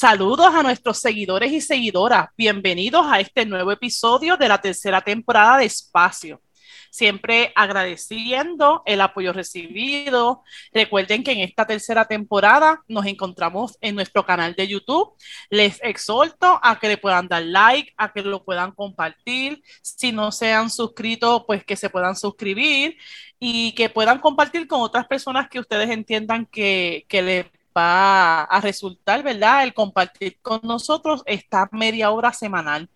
Saludos a nuestros seguidores y seguidoras. Bienvenidos a este nuevo episodio de la tercera temporada de Espacio. Siempre agradeciendo el apoyo recibido. Recuerden que en esta tercera temporada nos encontramos en nuestro canal de YouTube. Les exhorto a que le puedan dar like, a que lo puedan compartir. Si no se han suscrito, pues que se puedan suscribir y que puedan compartir con otras personas que ustedes entiendan que, que les va a resultar, ¿verdad? El compartir con nosotros esta media hora semanal.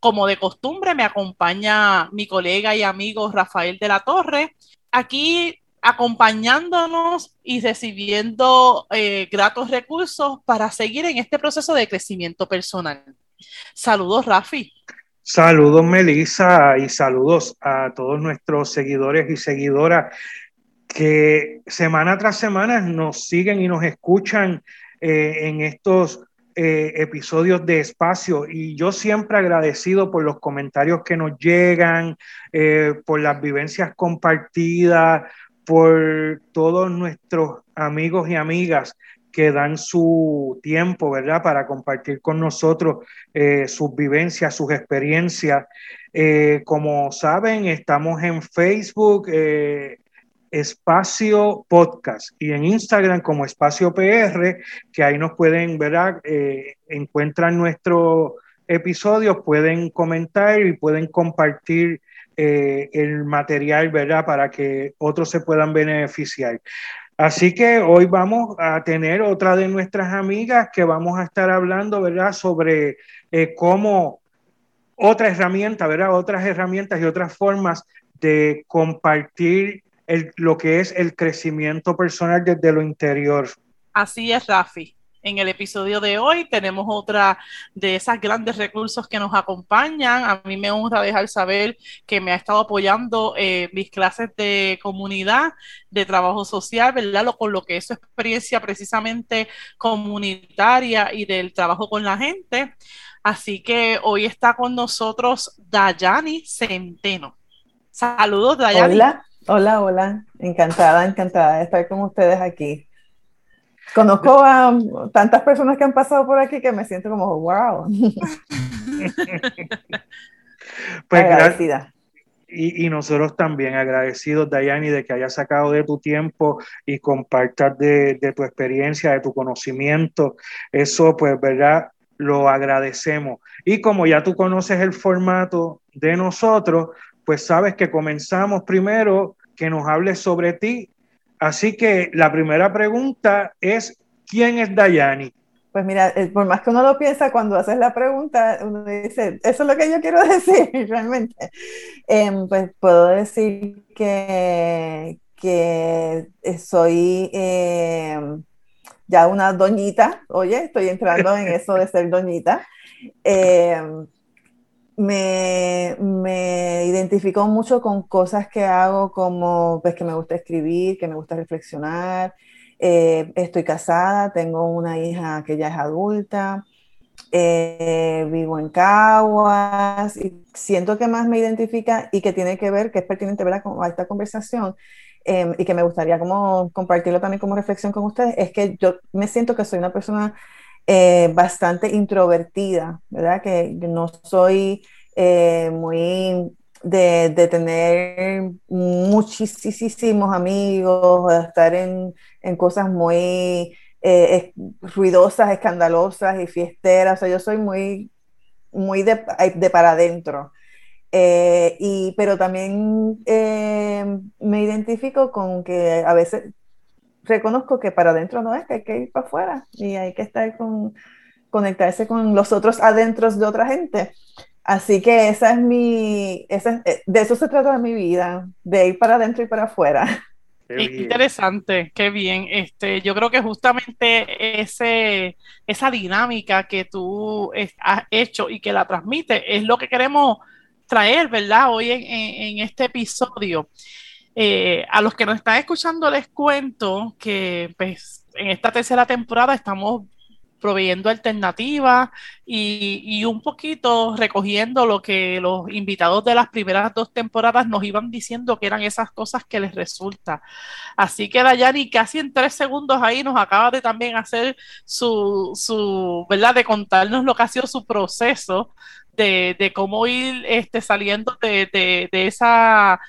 Como de costumbre, me acompaña mi colega y amigo Rafael de la Torre, aquí acompañándonos y recibiendo eh, gratos recursos para seguir en este proceso de crecimiento personal. Saludos, Rafi. Saludos, Melissa, y saludos a todos nuestros seguidores y seguidoras que semana tras semana nos siguen y nos escuchan eh, en estos eh, episodios de espacio y yo siempre agradecido por los comentarios que nos llegan, eh, por las vivencias compartidas, por todos nuestros amigos y amigas que dan su tiempo, ¿verdad?, para compartir con nosotros sus vivencias, sus experiencias. como saben, estamos en Facebook, Espacio Podcast y en Instagram como Espacio PR, que ahí nos pueden, ver, eh, encuentran nuestros episodios, pueden comentar y pueden compartir eh, el material, ¿verdad? Para que otros se puedan beneficiar. Así que hoy vamos a tener otra de nuestras amigas que vamos a estar hablando, ¿verdad? Sobre eh, cómo otra herramienta, ¿verdad? Otras herramientas y otras formas de compartir lo que es el crecimiento personal desde lo interior. Así es, Rafi. En el episodio de hoy tenemos otra de esas grandes recursos que nos acompañan. A mí me honra dejar saber que me ha estado apoyando eh, mis clases de comunidad, de trabajo social, ¿verdad? Lo, con lo que es su experiencia precisamente comunitaria y del trabajo con la gente. Así que hoy está con nosotros Dayani Centeno. Saludos, Dayani. Hola. Hola, hola. Encantada, encantada de estar con ustedes aquí. Conozco a tantas personas que han pasado por aquí que me siento como, wow. pues Agradecida. Y, y, nosotros también agradecidos, Dayani, de que hayas sacado de tu tiempo y compartas de, de tu experiencia, de tu conocimiento. Eso, pues, ¿verdad? Lo agradecemos. Y como ya tú conoces el formato de nosotros, pues sabes que comenzamos primero que nos hables sobre ti. Así que la primera pregunta es, ¿quién es Dayani? Pues mira, eh, por más que uno lo piensa, cuando haces la pregunta, uno dice, eso es lo que yo quiero decir realmente. Em, pues puedo decir que, que soy em, ya una doñita, oye, estoy entrando en eso de ser doñita. Em, me, me identifico mucho con cosas que hago como pues que me gusta escribir, que me gusta reflexionar. Eh, estoy casada, tengo una hija que ya es adulta, eh, vivo en Caguas y siento que más me identifica y que tiene que ver, que es pertinente ¿verdad? a esta conversación em, y que me gustaría como compartirlo también como reflexión con ustedes, es que yo me siento que soy una persona eh, bastante introvertida, ¿verdad? Que no soy eh, muy de, de, tener muchísimos amigos, de estar en, en cosas muy eh, ruidosas, escandalosas y fiesteras. O sea, yo soy muy, muy de, de para adentro. y, pero también me identifico con que a veces reconozco que para adentro no es, que hay que ir para afuera y hay que estar con, conectarse con los otros adentros de otra gente. Así que esa es mi, esa, eh, de eso se trata de mi vida, de ir para adentro y para afuera. interesante, qué bien. Este, yo creo que justamente ese, esa dinámica que tú has hecho y que la transmite es lo que queremos traer, ¿verdad? Hoy en, este episodio. Eh, a los que nos están escuchando les cuento que pues, en esta tercera temporada estamos proveyendo alternativas y, un poquito recogiendo lo que los invitados de las primeras dos temporadas nos iban diciendo que eran esas cosas que les resulta. Así que Dayani casi en tres segundos ahí nos acaba de también hacer su, su ¿verdad? De contarnos lo que ha sido su proceso de, de cómo ir este, saliendo de, de esa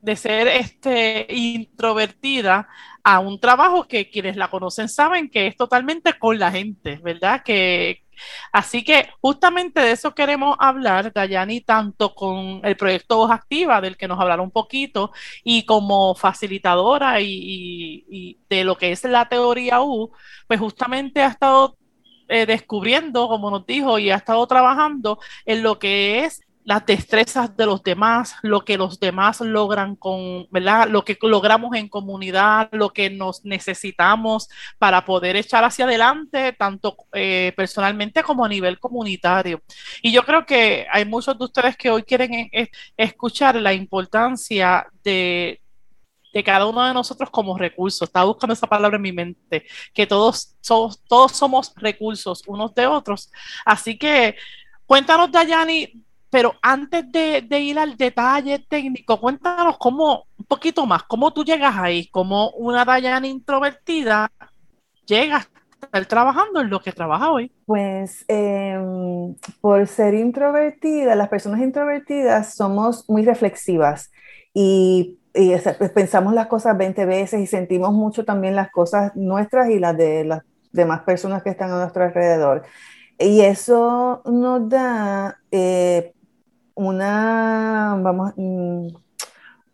de ser este, introvertida a un trabajo que quienes la conocen saben que es totalmente con la gente, ¿verdad? Que, así que justamente de eso queremos hablar, Dayani, tanto con el proyecto Voz Activa, del que nos hablará un poquito, y como facilitadora y, de lo que es la teoría U, pues justamente ha estado eh, descubriendo, como nos dijo, y ha estado trabajando en lo que es las destrezas de los demás, lo que los demás logran con, ¿verdad? Lo que logramos en comunidad, lo que nos necesitamos para poder echar hacia adelante, tanto eh, personalmente como a nivel comunitario. Y yo creo que hay muchos de ustedes que hoy quieren eh, escuchar la importancia de, de cada uno de nosotros como recursos. Estaba buscando esa palabra en mi mente, que todos somos, todos somos recursos unos de otros. Así que cuéntanos, Dayani, pero antes de, ir al detalle técnico, cuéntanos cómo, un poquito más, cómo tú llegas ahí, como una Dayana introvertida llegas a estar trabajando en lo que trabaja hoy. Pues em, por ser introvertida, las personas introvertidas somos muy reflexivas y, pues, pensamos las cosas 20 veces y sentimos mucho también las cosas nuestras y las de las demás personas que están a nuestro alrededor. Y eso nos da eh, una, vamos, mm,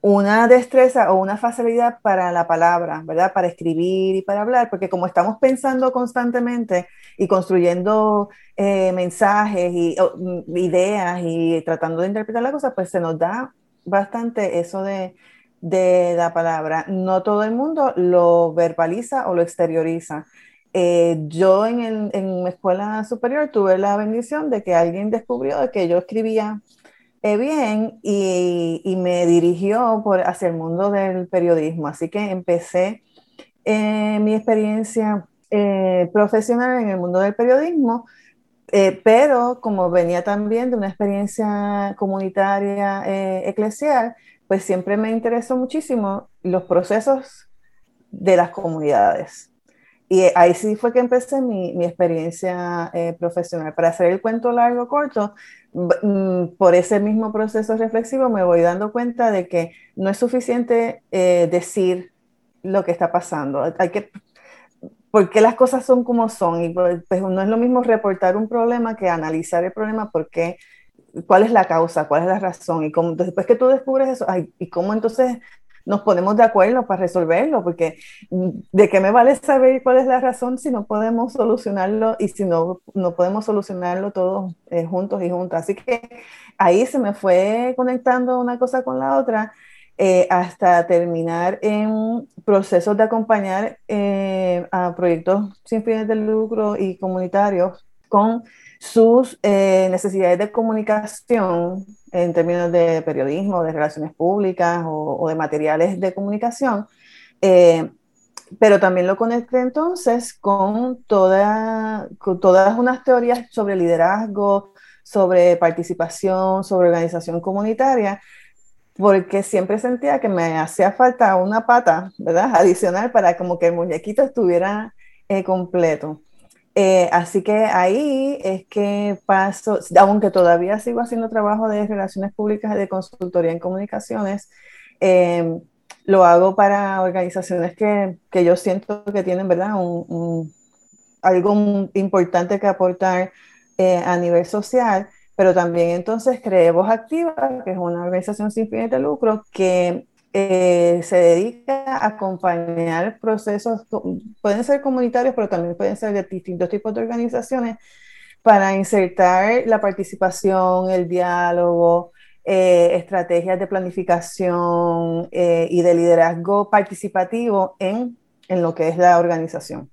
una destreza o una facilidad para la palabra, ¿verdad? Para escribir y para hablar, porque como estamos pensando constantemente y construyendo eh, mensajes y mm, ideas y tratando de interpretar la cosa, pues se nos da bastante eso de, de la palabra. No todo el mundo lo verbaliza o lo exterioriza. Eh, yo en, el, en mi escuela superior tuve la bendición de que alguien descubrió que yo escribía eh, bien y, me dirigió hacia el mundo del periodismo. Así que empecé eh, mi experiencia eh, profesional en el mundo del periodismo, pero como venía también de una experiencia comunitaria eclesial, pues siempre me interesó muchísimo los procesos de las comunidades. Y ahí sí fue que empecé mi, mi experiencia eh, profesional. Para hacer el cuento largo corto, mm, por ese mismo proceso reflexivo me voy dando cuenta de que no es suficiente eh, decir lo que está pasando. Hay que, porque las cosas son como son. Y pues, pues, no es lo mismo reportar un problema que analizar el problema porque cuál es la causa, cuál es la razón. Y cómo, después que tú descubres eso, ay, ¿y cómo entonces nos ponemos de acuerdo para resolverlo, porque mm, ¿de qué me vale saber cuál es la razón si no podemos solucionarlo y si no, no podemos solucionarlo todos eh, juntos y juntas? Así que ahí se me fue conectando una cosa con la otra eh, hasta terminar en procesos de acompañar eh, a proyectos sin fines de lucro y comunitarios con sus necesidades de comunicación en términos de periodismo, de relaciones públicas o, de materiales de comunicación, eh, pero también lo conecté entonces con, toda, con todas unas teorías sobre liderazgo, sobre participación, sobre organización comunitaria, porque siempre sentía que me hacía falta una pata, ¿verdad? Adicional para como que el muñequito estuviera eh, completo. Eh, así que ahí es que paso, aunque todavía sigo haciendo trabajo de relaciones públicas y de consultoría en comunicaciones, em, lo hago para organizaciones que, que, yo siento que tienen, ¿verdad? Un, algo importante que aportar eh, a nivel social, pero también entonces creé Voz Activa, que es una organización sin fines de lucro que eh, se dedica a acompañar procesos, pueden ser comunitarios, pero también pueden ser de distintos tipos de organizaciones, para insertar la participación, el diálogo, estrategias de planificación y de liderazgo participativo en, en lo que es la organización.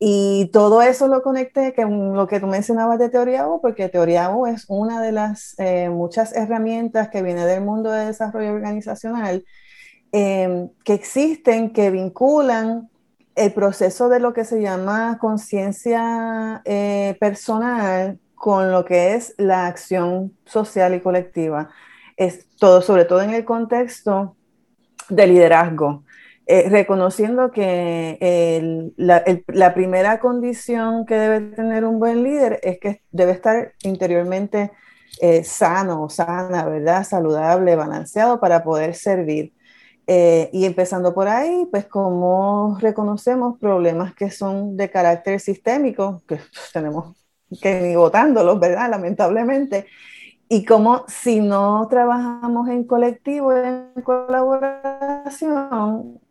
Y todo eso lo conecté con lo que tú mencionabas de Teoría U, porque Teoría U es una de las eh, muchas herramientas que viene del mundo de desarrollo organizacional em, que existen, que vinculan el proceso de lo que se llama conciencia eh, personal con lo que es la acción social y colectiva. Es todo, sobre todo en el contexto de liderazgo. Eh, reconociendo que la, primera condición que debe tener un buen líder es que debe estar interiormente eh, sano, sana, ¿verdad? Saludable, balanceado para poder servir. Eh, y empezando por ahí, pues como reconocemos problemas que son de carácter sistémico, que tenemos que ir votándolos, ¿verdad? Lamentablemente. Y como si no trabajamos en colectivo, en colaboración,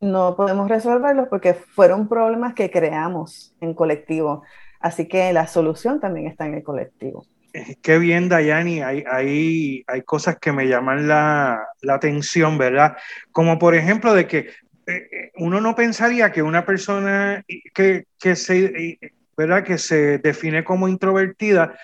no podemos resolverlos porque fueron problemas que creamos en colectivo. Así que la solución también está en el colectivo. Qué bien, Dayani. Hay, hay, hay cosas que me llaman la, la, atención, ¿verdad? Como por ejemplo de que eh, eh, uno no pensaría que una persona que, que, se, ¿verdad? que se define como introvertida,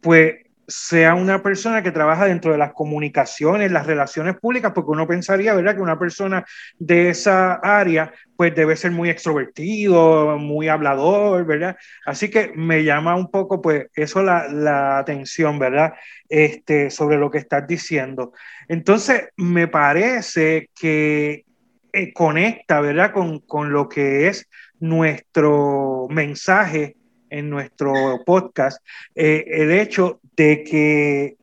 pues sea una persona que trabaja dentro de las comunicaciones, las relaciones públicas, porque uno pensaría, ¿verdad?, que una persona de esa área, pues debe ser muy extrovertido, muy hablador, ¿verdad? Así que me llama un poco, pues, eso la, la atención, ¿verdad?, este, sobre lo que estás diciendo. Entonces, me parece que eh, conecta, ¿verdad?, con, con lo que es nuestro mensaje en nuestro podcast, eh, el hecho de que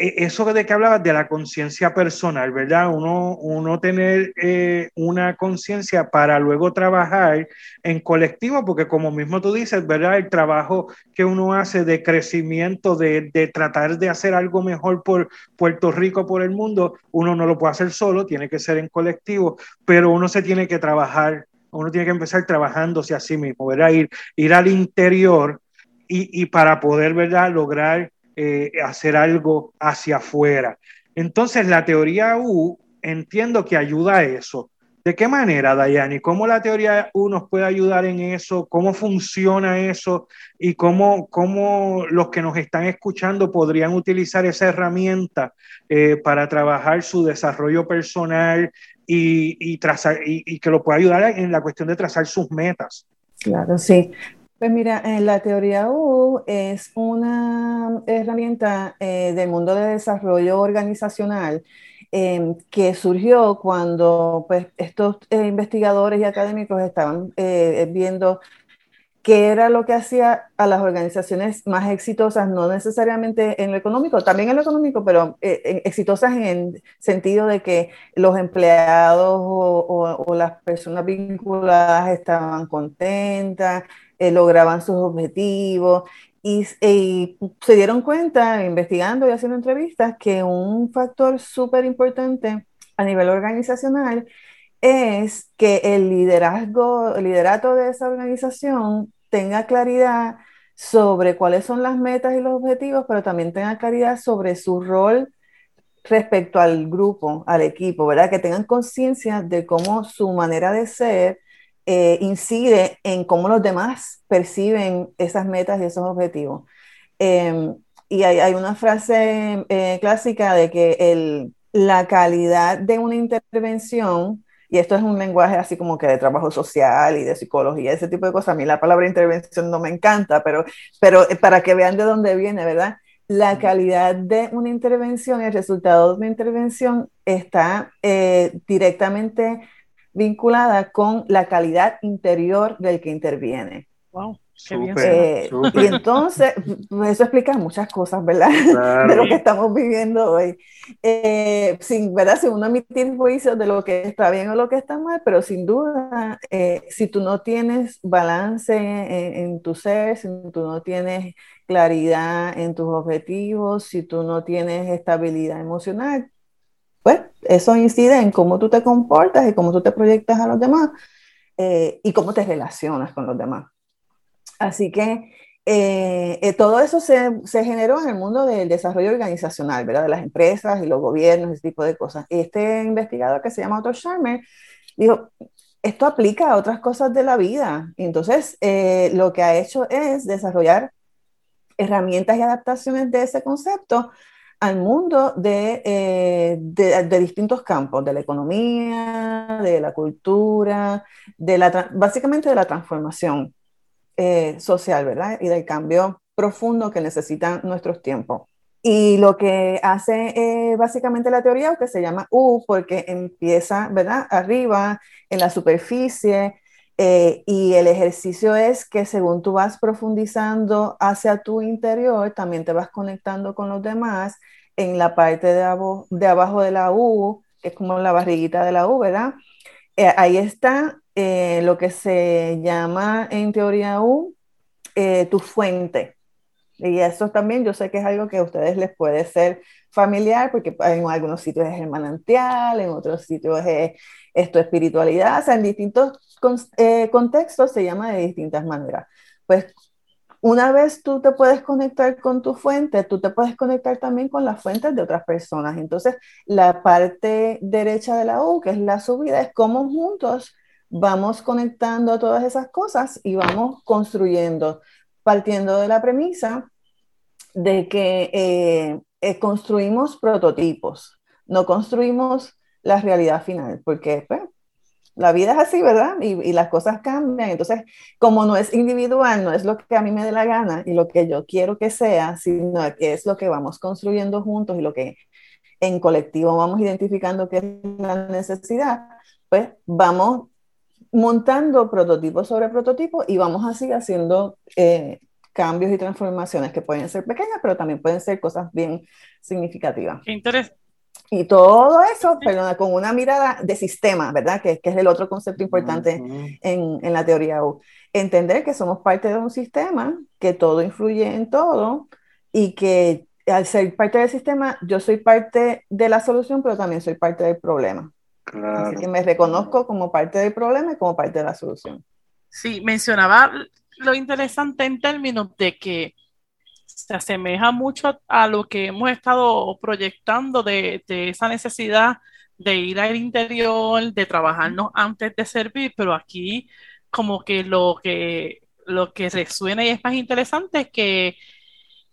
e, eso de que hablabas de la conciencia personal, ¿verdad? Uno, uno tener eh, una conciencia para luego trabajar en colectivo, porque como mismo tú dices, ¿verdad? El trabajo que uno hace de crecimiento, de, de, tratar de hacer algo mejor por Puerto Rico, por el mundo, uno no lo puede hacer solo, tiene que ser en colectivo, pero uno se tiene que trabajar, uno tiene que empezar trabajándose a sí mismo, ¿verdad? Ir, ir al interior y, y para poder, ¿verdad? Lograr eh, hacer algo hacia afuera. Entonces, la teoría U entiendo que ayuda a eso. ¿De qué manera, Dayani? ¿Cómo la teoría U nos puede ayudar en eso? ¿Cómo funciona eso? ¿Y cómo, cómo los que nos están escuchando podrían utilizar esa herramienta eh, para trabajar su desarrollo personal y, y, trazar, y, y que lo pueda ayudar en la cuestión de trazar sus metas? Claro, sí. Pues mira, la teoría U es una herramienta eh, del mundo de desarrollo organizacional em, que surgió cuando pues, estos eh, investigadores y académicos estaban eh, viendo qué era lo que hacía a las organizaciones más exitosas, no necesariamente en lo económico, también en lo económico, pero exitosas en el sentido de que los empleados o las personas vinculadas estaban contentas, eh, lograban sus objetivos y, se dieron cuenta, investigando y haciendo entrevistas, que un factor súper importante a nivel organizacional es que el liderazgo, el liderato de esa organización tenga claridad sobre cuáles son las metas y los objetivos, pero también tenga claridad sobre su rol respecto al grupo, al equipo, ¿verdad? Que tengan conciencia de cómo su manera de ser eh, incide en cómo los demás perciben esas metas y esos objetivos. Em, y hay, una frase eh, clásica de que el, la calidad de una intervención, y esto es un lenguaje así como que de trabajo social y de psicología, ese tipo de cosas, a mí la palabra intervención no me encanta, pero, pero para que vean de dónde viene, ¿verdad? La calidad de una intervención, el resultado de una intervención está eh, directamente vinculada con la calidad interior del que interviene. Wow. Eh, y entonces, eso explica muchas cosas, ¿verdad? De lo que estamos viviendo hoy. Eh, sin, ¿verdad? Sin uno emitir juicios de lo que está bien o lo que está mal, pero sin duda, eh, si tú no tienes balance en, en, tu ser, si tú no tienes claridad en tus objetivos, si tú no tienes estabilidad emocional, pues eso incide en cómo tú te comportas y cómo tú te proyectas a los demás eh, y cómo te relacionas con los demás. Así que eh, todo eso se, se, generó en el mundo del desarrollo organizacional, ¿verdad? De las empresas y los gobiernos, ese tipo de cosas. Este investigador que se llama Otto Scharmer dijo, esto aplica a otras cosas de la vida. entonces, eh, lo que ha hecho es desarrollar herramientas y adaptaciones de ese concepto al mundo de, eh, de, distintos campos, de la economía, de la cultura, de la, básicamente de la transformación eh, social, ¿verdad? Y del cambio profundo que necesitan nuestros tiempos. Y lo que hace eh, básicamente la teoría, que se llama U, porque empieza, ¿verdad? Arriba, en la superficie, eh, y el ejercicio es que según tú vas profundizando hacia tu interior, también te vas conectando con los demás en la parte de, de abajo de la U, que es como la barriguita de la U, ¿verdad? Eh, ahí está lo que se llama en teoría U tu fuente. Y eso también yo sé que es algo que a ustedes les puede ser familiar, porque en algunos sitios es el manantial, en otros sitios es esto espiritualidad, o sea, en distintos eh, contextos se llama de distintas maneras. Pues una vez tú te puedes conectar con tu fuente, tú te puedes conectar también con las fuentes de otras personas. Entonces, la parte derecha de la U, que es la subida, es cómo juntos vamos conectando todas esas cosas y vamos construyendo partiendo de la premisa de que eh, eh, construimos prototipos, no construimos la realidad final, porque pues, la vida es así, ¿verdad? Y, las cosas cambian. Entonces, como no es individual, no es lo que a mí me dé la gana y lo que yo quiero que sea, sino que es lo que vamos construyendo juntos y lo que en colectivo vamos identificando que es la necesidad, pues vamos montando prototipo sobre prototipo y vamos así haciendo eh, cambios y transformaciones que pueden ser pequeñas, pero también pueden ser cosas bien significativas. Qué interesante. Y todo eso, perdona, con una mirada de sistema, ¿verdad? Que, que es el otro concepto importante en, en, la teoría U. Entender que somos parte de un sistema, que todo influye en todo y que al ser parte del sistema, yo soy parte de la solución, pero también soy parte del problema. Así que me reconozco como parte del problema y como parte de la solución. Sí, mencionaba lo interesante en términos de que se asemeja mucho a, lo que hemos estado proyectando de, esa necesidad de ir al interior, de trabajarnos antes de servir, pero aquí como que lo que, lo que resuena y es más interesante es que,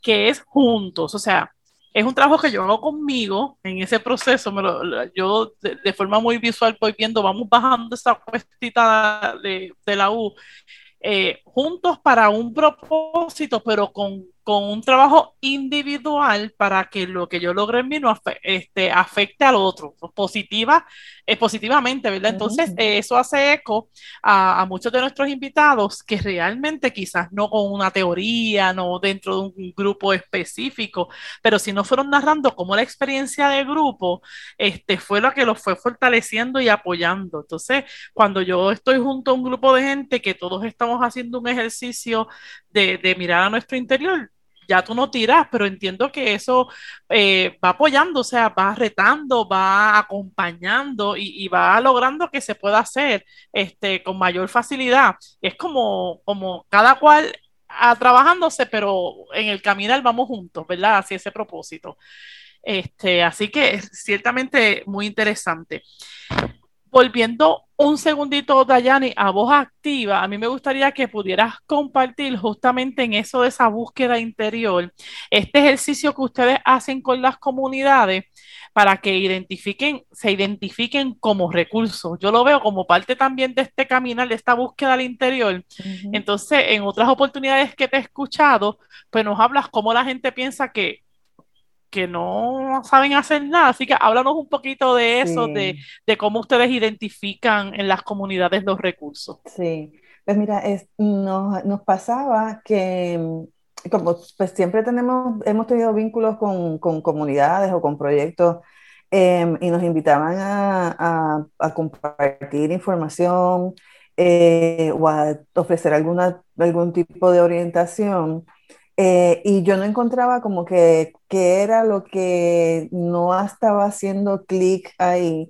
que es juntos, o sea, es un trabajo que yo hago conmigo en ese proceso. Me lo, yo de, forma muy visual voy viendo, vamos bajando esa cuestita de, de la U, eh, juntos para un propósito, pero con con un trabajo individual para que lo que yo logre en mí no este, afecte al otro, positiva, eh, positivamente, ¿verdad? Entonces, eh, eso hace eco a, muchos de nuestros invitados que realmente quizás no con una teoría, no dentro de un grupo específico, pero si no fueron narrando cómo la experiencia de grupo este, fue lo que los fue fortaleciendo y apoyando. Entonces, cuando yo estoy junto a un grupo de gente que todos estamos haciendo un ejercicio de, mirar a nuestro interior, ya tú no tiras, pero entiendo que eso eh, va apoyando, o sea, va retando, va acompañando y, va logrando que se pueda hacer este, con mayor facilidad. Es como, como cada cual a, trabajándose, pero en el caminar vamos juntos, ¿verdad? Hacia ese propósito. Este, así que es ciertamente muy interesante. Volviendo un segundito, Dayani, a voz activa, a mí me gustaría que pudieras compartir justamente en eso de esa búsqueda interior, este ejercicio que ustedes hacen con las comunidades para que identifiquen, se identifiquen como recursos. Yo lo veo como parte también de este caminar, de esta búsqueda al interior. Entonces, en otras oportunidades que te he escuchado, pues nos hablas cómo la gente piensa que que no saben hacer nada. Así que háblanos un poquito de eso, de, cómo ustedes identifican en las comunidades los recursos. Sí, pues mira, es, nos, nos, pasaba que mm, como pues siempre tenemos, hemos tenido vínculos con, con comunidades o con proyectos em, y nos invitaban a, a, compartir información eh, o a ofrecer alguna, algún tipo de orientación. Eh, y yo no encontraba como que, que, era lo que no estaba haciendo clic ahí.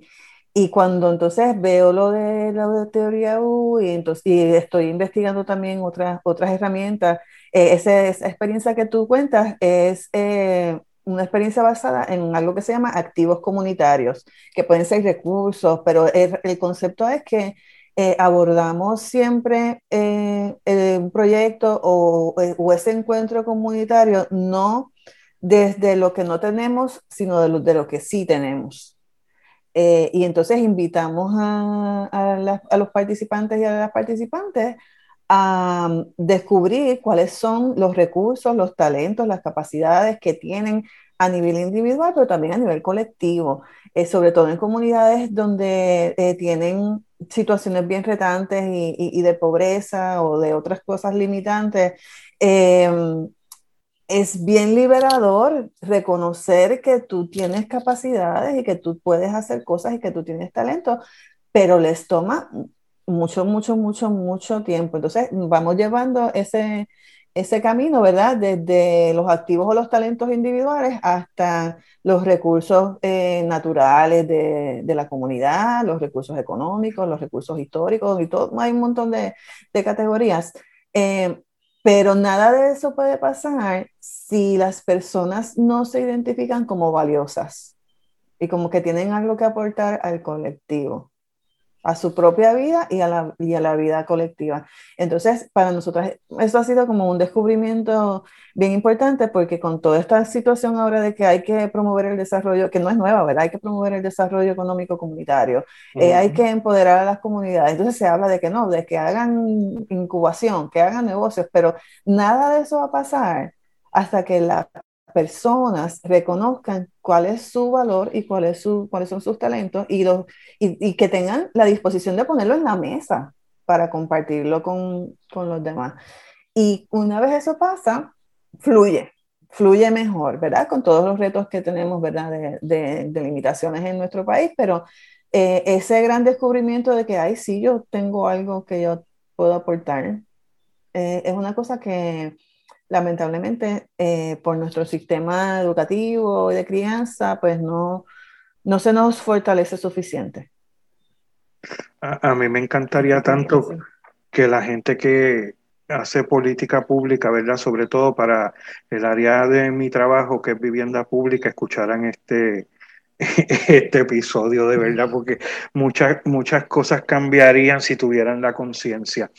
Y cuando entonces veo lo de la teoría U y, entonces, y estoy investigando también otras, otras herramientas, eh, esa, experiencia que tú cuentas es eh, una experiencia basada en algo que se llama activos comunitarios, que pueden ser recursos, pero el, el concepto es que eh, abordamos siempre un proyecto o, o, ese encuentro comunitario no desde lo que no tenemos, sino de lo, de lo que sí tenemos. Eh, y entonces invitamos a, los participantes y a las participantes a mm, descubrir cuáles son los recursos, los talentos, las capacidades que tienen a nivel individual, pero también a nivel colectivo, eh, sobre todo en comunidades donde eh, tienen situaciones bien retantes y, y, de pobreza o de otras cosas limitantes es bien liberador reconocer que tú tienes capacidades y que tú puedes hacer cosas y que tú tienes talento, pero les toma mucho, mucho, mucho, mucho tiempo. Entonces, vamos llevando ese, ese camino, ¿verdad? Desde los activos o los talentos individuales hasta los recursos eh, naturales de, de, la comunidad, los recursos económicos, los recursos históricos y todo. Hay un montón de, de categorías. Eh, pero nada de eso puede pasar si las personas no se identifican como valiosas y como que tienen algo que aportar al colectivo a su propia vida y a, la, y a la vida colectiva. Entonces, para nosotras, eso ha sido como un descubrimiento bien importante porque con toda esta situación ahora de que hay que promover el desarrollo, que no es nueva, ¿verdad? Hay que promover el desarrollo económico comunitario, eh, hay que empoderar a las comunidades. Entonces se habla de que no, de que hagan incubación, que hagan negocios, pero nada de eso va a pasar hasta que la personas reconozcan cuál es su valor y cuál su, cuáles son sus talentos y, los, y, que tengan la disposición de ponerlo en la mesa para compartirlo con, con, los demás. Y una vez eso pasa, fluye, fluye mejor, ¿verdad? Con todos los retos que tenemos, ¿verdad? De, de, limitaciones en nuestro país, pero eh, ese gran descubrimiento de que, ay, sí, yo tengo algo que yo puedo aportar, eh, es una cosa que lamentablemente eh, por nuestro sistema educativo y de crianza, pues no, no se nos fortalece suficiente. A, mí me encantaría tanto que la gente que hace política pública, ¿verdad? Sobre todo para el área de mi trabajo, que es vivienda pública, escucharan este, este episodio de verdad, porque muchas, muchas cosas cambiarían si tuvieran la conciencia.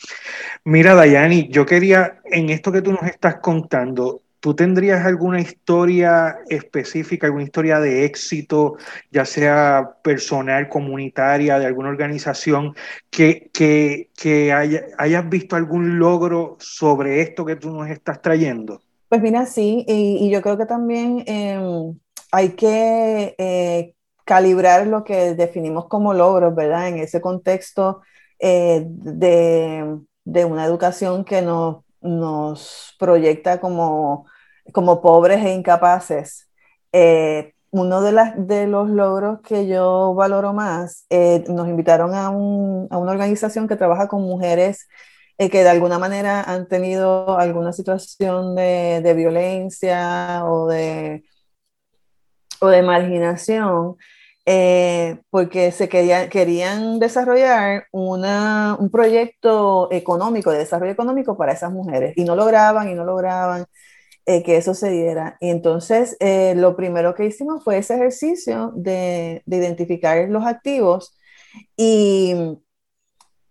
Mira, Dayani, yo quería, en esto que tú nos estás contando, ¿tú tendrías alguna historia específica, alguna historia de éxito, ya sea personal, comunitaria, de alguna organización, que, que, que hayas visto algún logro sobre esto que tú nos estás trayendo? Pues mira, sí, y, yo creo que también... Em, hay que eh, calibrar lo que definimos como logros, ¿verdad? En ese contexto eh, de, una educación que nos, nos proyecta como, como pobres e incapaces. Eh, uno de, de los logros que yo valoro más, nos invitaron a, una organización que trabaja con mujeres que de alguna manera han tenido alguna situación de, de violencia o de o de marginación, eh, porque se querían, querían desarrollar una, un proyecto económico, de desarrollo económico para esas mujeres, y no lograban y no lograban eh, que eso se diera. Y entonces eh, lo primero que hicimos fue ese ejercicio de, de identificar los activos y,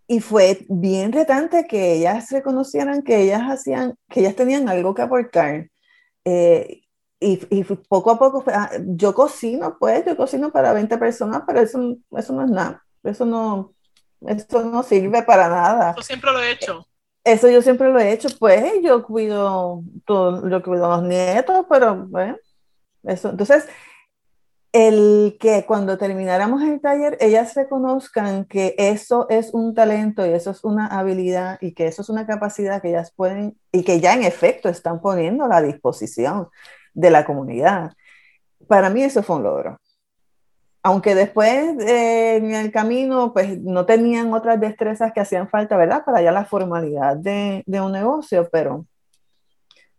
y fue bien retante que ellas reconocieran que ellas hacían, que ellas tenían algo que aportar. Y, y, poco a poco, ah, yo cocino, pues, yo cocino para 20 personas, pero eso, eso no es nada, eso no, eso no sirve para nada. Yo siempre lo he hecho. Eso yo siempre lo he hecho, pues, yo cuido, todo, yo cuido a los nietos, pero, bueno, eso, entonces, el que cuando termináramos el taller, ellas reconozcan que eso es un talento y eso es una habilidad y que eso es una capacidad que ellas pueden y que ya en efecto están poniendo a la disposición de la comunidad. Para mí eso fue un logro. Aunque después eh, en el camino pues no tenían otras destrezas que hacían falta, ¿verdad? Para ya la formalidad de, un negocio, pero,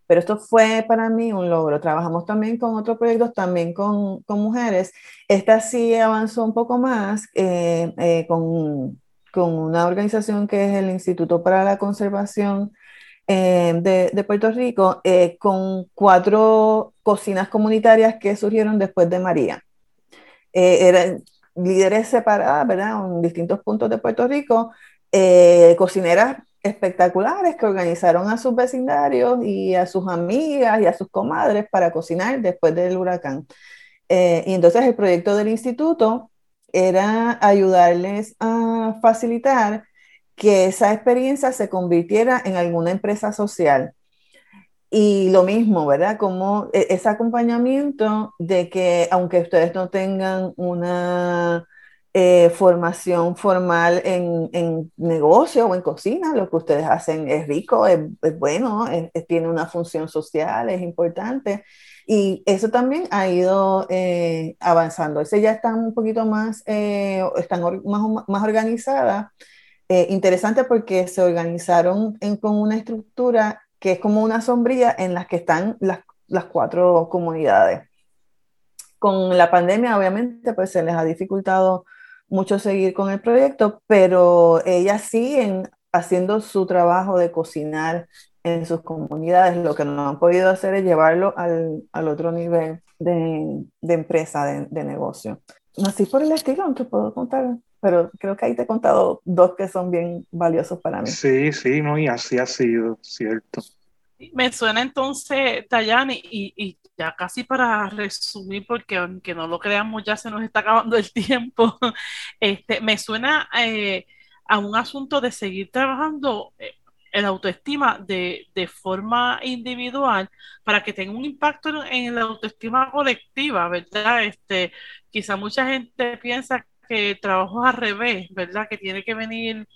pero esto fue para mí un logro. Trabajamos también con otros proyectos, también con, con mujeres. Esta sí avanzó un poco más eh, eh, con, con, una organización que es el Instituto para la Conservación eh, de, de, Puerto Rico, con cuatro cocinas comunitarias que surgieron después de María. eran líderes separadas, ¿verdad? En distintos puntos de Puerto Rico, cocineras espectaculares que organizaron a sus vecindarios y a sus amigas y a sus comadres para cocinar después del huracán. Eh, y entonces el proyecto del instituto era ayudarles a facilitar que esa experiencia se convirtiera en alguna empresa social. Y lo mismo, ¿verdad? Como e, ese acompañamiento de que aunque ustedes no tengan una eh, formación formal en, en, negocio o en cocina, lo que ustedes hacen es rico, es, bueno, tiene una función social, es importante. Y eso también ha ido eh, avanzando. Ese ya están un poquito más, eh, están más, más organizadas. Interesante porque se organizaron en, con una estructura que es como una sombría en la que están las, las cuatro comunidades. Con la pandemia, obviamente, pues se les ha dificultado mucho seguir con el proyecto, pero ellas siguen haciendo su trabajo de cocinar en sus comunidades. Lo que no han podido hacer es llevarlo al, al otro nivel de, de empresa, de, de, negocio. Así por el estilo, te puedo contar, pero creo que ahí te he contado dos que son bien valiosos para mí. Sí, sí, no, y así ha sido, cierto. Me suena entonces, Tayani, y, y ya casi para resumir, porque aunque no lo creamos, ya se nos está acabando el tiempo, este, me suena eh, a un asunto de seguir trabajando eh, en autoestima de, de, forma individual para que tenga un impacto en, la autoestima colectiva, ¿verdad? Este, quizá mucha gente piensa que el trabajo es al revés, ¿verdad? Que tiene que venir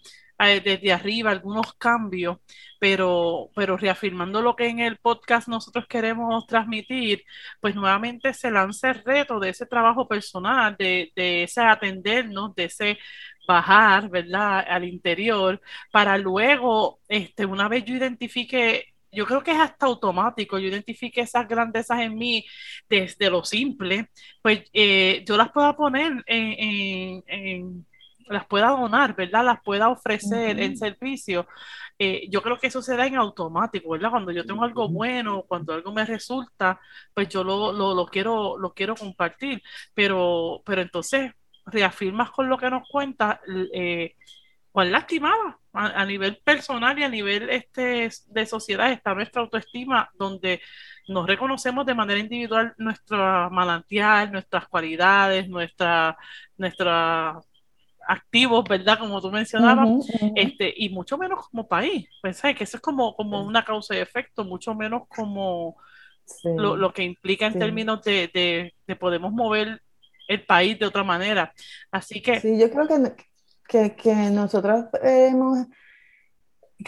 eh, desde arriba algunos cambios, pero, pero reafirmando lo que en el podcast nosotros queremos transmitir, pues nuevamente se lanza el reto de ese trabajo personal, de, de ese atendernos, de ese bajar, ¿verdad?, al interior, para luego, este, una vez yo identifique yo creo que es hasta automático, yo identifique esas grandezas en mí desde lo simple, pues eh, yo las puedo poner en, en las pueda donar, ¿verdad? Las pueda ofrecer en servicio. Eh, yo creo que eso se da en automático, ¿verdad? Cuando yo tengo algo bueno, cuando algo me resulta, pues yo lo, lo, lo quiero, lo quiero compartir. Pero, pero entonces reafirmas con lo que nos cuenta eh, cuán lastimada a, a, nivel personal y a nivel este, de sociedad está nuestra autoestima, donde nos reconocemos de manera individual nuestra manantial, nuestras cualidades, nuestra, nuestra activos, ¿verdad? Como tú mencionabas, este, y mucho menos como país. Pues que eso es como, como una causa y efecto, mucho menos como lo, lo, que implica en términos de, de, de, podemos mover el país de otra manera. Así que... Sí, yo creo que, que, que nosotros hemos,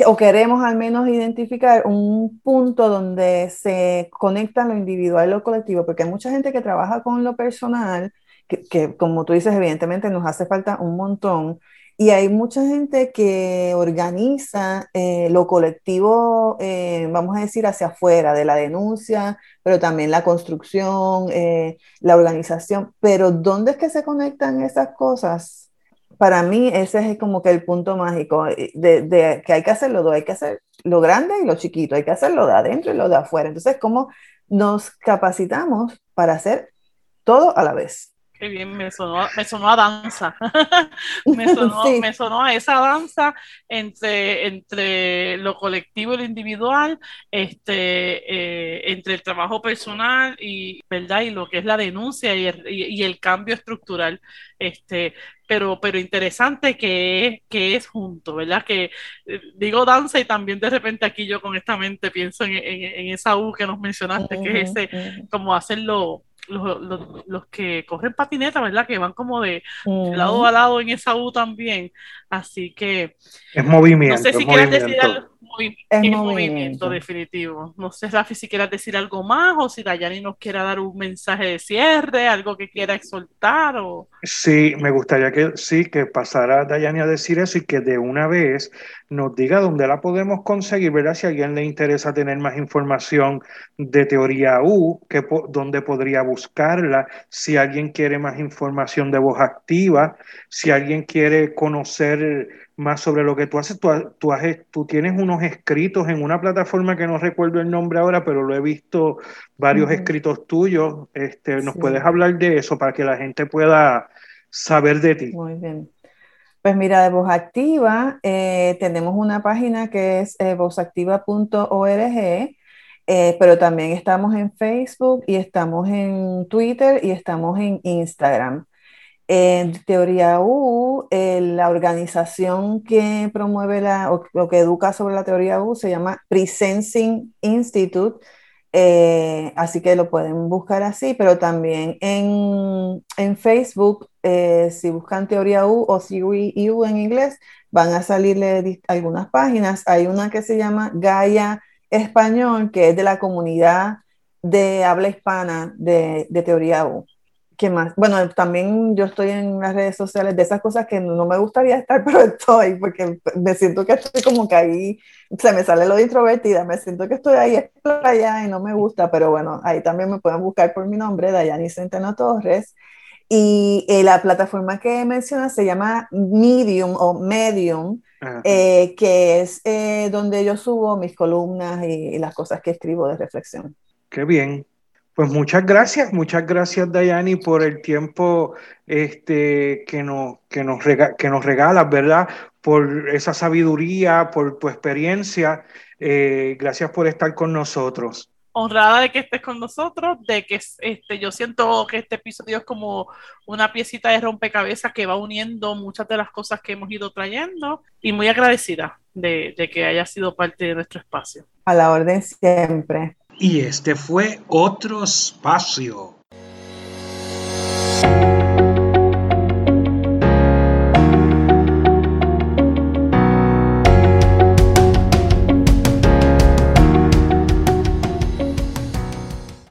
o queremos al menos identificar un punto donde se conecta lo individual y lo colectivo, porque hay mucha gente que trabaja con lo personal, que, como tú dices, evidentemente nos hace falta un montón. Y hay mucha gente que organiza eh, lo colectivo, eh, vamos a decir, hacia afuera, de la denuncia, pero también la construcción, eh, la organización. Pero ¿dónde es que se conectan esas cosas? Para mí ese es como que el punto mágico, de, de que hay que hacerlo dos, hay que hacer lo grande y lo chiquito, hay que hacerlo de adentro y lo de afuera. Entonces, ¿cómo nos capacitamos para hacer todo a la vez? Qué bien, me sonó, me sonó a danza. me, sonó, sí. me, sonó, a esa danza entre, entre lo colectivo y lo individual, este, eh, entre el trabajo personal y, ¿verdad? y lo que es la denuncia y el, y, y el cambio estructural. Este, pero, pero interesante que es, que es junto, ¿verdad? Que eh, digo danza y también de repente aquí yo con esta mente pienso en, en, en esa U que nos mencionaste, uh -huh, que es ese, uh -huh. como hacerlo los, los, los, que corren patineta, ¿verdad? Que van como de, uh -huh. lado a lado en esa U también. Así que. Es movimiento. No sé si quieres decir algo. es movimiento. definitivo. No sé, Rafi, si quieras decir algo más o si Dayani nos quiera dar un mensaje de cierre, algo que quiera exhortar. O... Sí, me gustaría que sí, que pasara Dayani a decir eso y que de una vez nos diga dónde la podemos conseguir, ¿verdad? Si a alguien le interesa tener más información de teoría U, que, dónde podría buscarla, si alguien quiere más información de voz activa, si alguien quiere conocer más sobre lo que tú haces. Tú, tú, tú, tienes unos escritos en una plataforma que no recuerdo el nombre ahora, pero lo he visto varios escritos tuyos. Este, ¿Nos puedes hablar de eso para que la gente pueda saber de ti? Muy bien. Pues mira, de Voz Activa eh, tenemos una página que es eh, vozactiva.org, eh, pero también estamos en Facebook y estamos en Twitter y estamos en Instagram. En Teoría U, eh, la organización que promueve la, o, que educa sobre la Teoría U se llama Presensing Institute, eh, así que lo pueden buscar así, pero también en, en Facebook, eh, si buscan Teoría U o U en inglés, van a salirle algunas páginas. Hay una que se llama Gaia Español, que es de la comunidad de habla hispana de, de Teoría U. ¿Qué más? Bueno, también yo estoy en las redes sociales de esas cosas que no me gustaría estar, pero estoy, porque me siento que estoy como que ahí, se me sale lo de introvertida, me siento que estoy ahí allá y no me gusta, pero bueno, ahí también me pueden buscar por mi nombre, Dayani Centeno Torres. Y eh, la plataforma que mencionas se llama Medium o Medium, eh, que es eh, donde yo subo mis columnas y las cosas que escribo de reflexión. Qué bien, pues muchas gracias, muchas gracias Dayani por el tiempo este, que, nos, que, nos que nos regalas, ¿verdad? Por esa sabiduría, por tu experiencia. Eh, gracias por estar con nosotros. Honrada de que estés con nosotros, de que este, yo siento que este episodio es como una piecita de rompecabezas que va uniendo muchas de las cosas que hemos ido trayendo y muy agradecida de, de que haya sido parte de nuestro espacio. A la orden siempre. Y este fue otro espacio